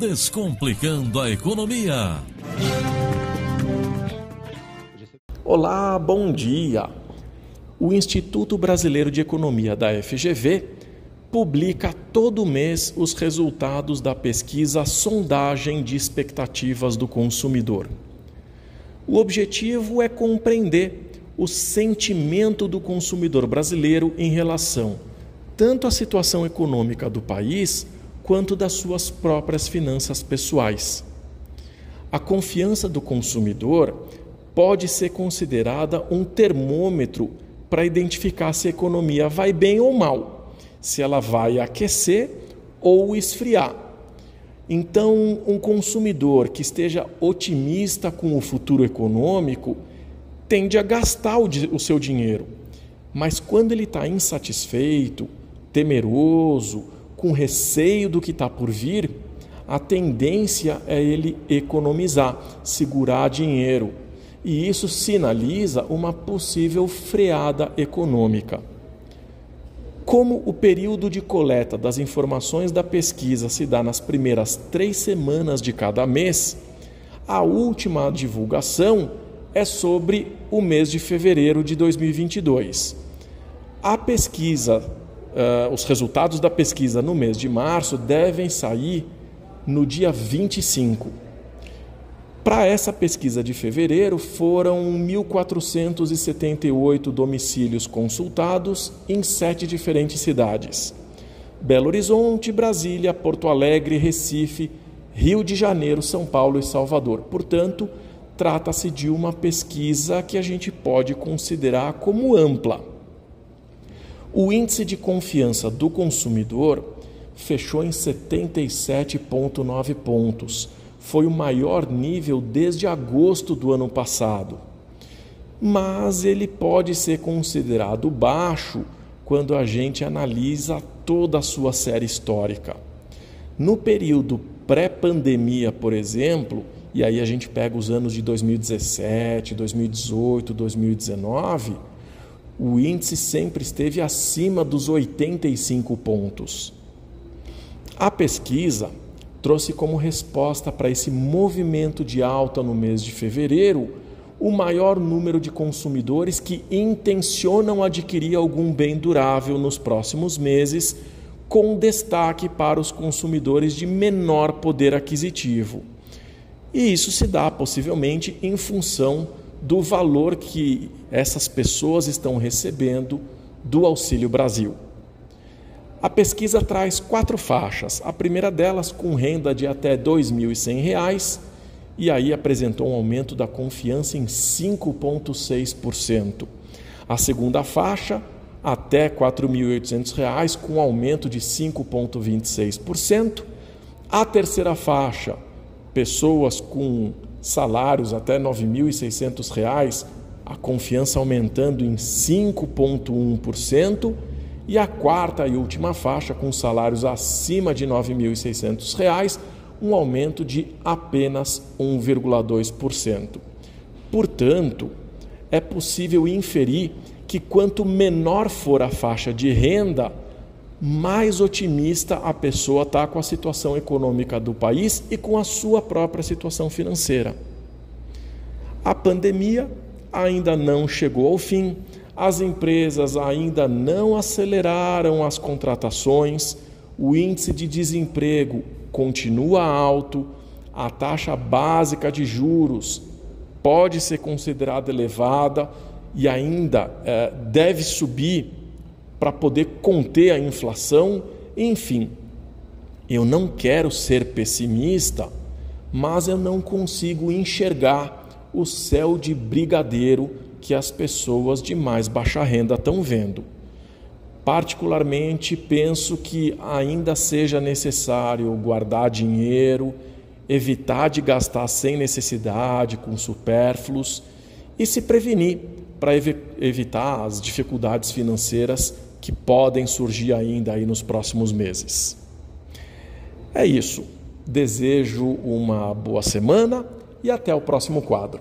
Descomplicando a Economia. Olá, bom dia. O Instituto Brasileiro de Economia da FGV publica todo mês os resultados da pesquisa Sondagem de Expectativas do Consumidor. O objetivo é compreender o sentimento do consumidor brasileiro em relação tanto à situação econômica do país quanto das suas próprias finanças pessoais. A confiança do consumidor pode ser considerada um termômetro para identificar se a economia vai bem ou mal se ela vai aquecer ou esfriar. Então, um consumidor que esteja otimista com o futuro econômico tende a gastar o, seu dinheiro. Mas quando ele está insatisfeito, temeroso, com receio do que está por vir, a tendência é ele economizar, segurar dinheiro. E isso sinaliza uma possível freada econômica. Como o período de coleta das informações da pesquisa se dá nas primeiras três semanas de cada mês, a última divulgação é sobre o mês de fevereiro de 2022. A pesquisa, uh, os resultados da pesquisa no mês de março devem sair no dia 25. Para essa pesquisa de fevereiro, foram 1.478 domicílios consultados em sete diferentes cidades: Belo Horizonte, Brasília, Porto Alegre, Recife, Rio de Janeiro, São Paulo e Salvador. Portanto, trata-se de uma pesquisa que a gente pode considerar como ampla. O índice de confiança do consumidor fechou em 77,9 pontos foi o maior nível desde agosto do ano passado. Mas ele pode ser considerado baixo quando a gente analisa toda a sua série histórica. No período pré-pandemia, por exemplo, e aí a gente pega os anos de 2017, 2018, 2019, o índice sempre esteve acima dos 85 pontos. A pesquisa trouxe como resposta para esse movimento de alta no mês de fevereiro o maior número de consumidores que intencionam adquirir algum bem durável nos próximos meses, com destaque para os consumidores de menor poder aquisitivo. E isso se dá possivelmente em função do valor que essas pessoas estão recebendo do Auxílio Brasil. A pesquisa traz quatro faixas. A primeira delas com renda de até R$ 2.100 e aí apresentou um aumento da confiança em 5,6%. A segunda faixa, até R$ 4.800, com aumento de 5,26%. A terceira faixa, pessoas com salários até R$ 9.600, a confiança aumentando em 5,1% e a quarta e última faixa, com salários acima de R$ 9.600, um aumento de apenas 1,2%. Portanto, é possível inferir que quanto menor for a faixa de renda, mais otimista a pessoa está com a situação econômica do país e com a sua própria situação financeira. A pandemia ainda não chegou ao fim, as empresas ainda não aceleraram as contratações, o índice de desemprego continua alto, a taxa básica de juros pode ser considerada elevada e ainda é, deve subir para poder conter a inflação. Enfim, eu não quero ser pessimista, mas eu não consigo enxergar o céu de brigadeiro que as pessoas de mais baixa renda estão vendo. Particularmente, penso que ainda seja necessário guardar dinheiro, evitar de gastar sem necessidade, com supérfluos e se prevenir para ev evitar as dificuldades financeiras que podem surgir ainda aí nos próximos meses. É isso. Desejo uma boa semana e até o próximo quadro.